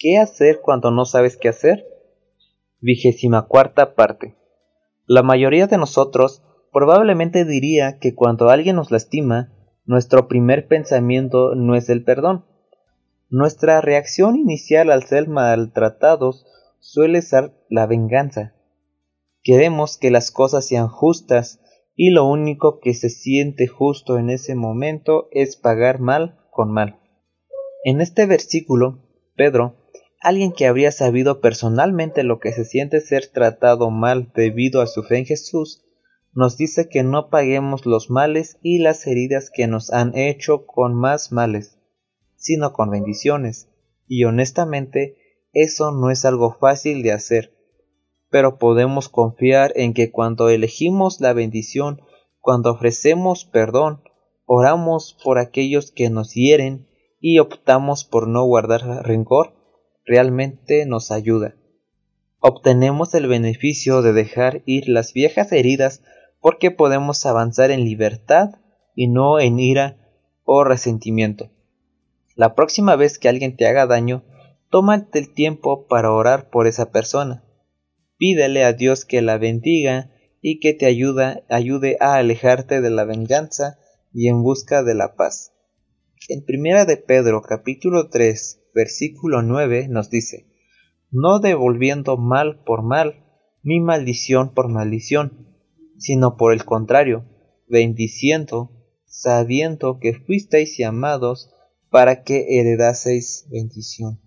¿Qué hacer cuando no sabes qué hacer? Vigésima cuarta parte. La mayoría de nosotros probablemente diría que cuando alguien nos lastima, nuestro primer pensamiento no es el perdón. Nuestra reacción inicial al ser maltratados suele ser la venganza. Queremos que las cosas sean justas y lo único que se siente justo en ese momento es pagar mal con mal. En este versículo, Pedro, alguien que habría sabido personalmente lo que se siente ser tratado mal debido a su fe en Jesús, nos dice que no paguemos los males y las heridas que nos han hecho con más males, sino con bendiciones. Y honestamente, eso no es algo fácil de hacer pero podemos confiar en que cuando elegimos la bendición, cuando ofrecemos perdón, oramos por aquellos que nos hieren y optamos por no guardar rencor, realmente nos ayuda. Obtenemos el beneficio de dejar ir las viejas heridas porque podemos avanzar en libertad y no en ira o resentimiento. La próxima vez que alguien te haga daño, tómate el tiempo para orar por esa persona Pídele a Dios que la bendiga y que te ayuda, ayude a alejarte de la venganza y en busca de la paz. En Primera de Pedro capítulo 3 versículo 9 nos dice, no devolviendo mal por mal, ni maldición por maldición, sino por el contrario, bendiciendo, sabiendo que fuisteis llamados para que heredaseis bendición.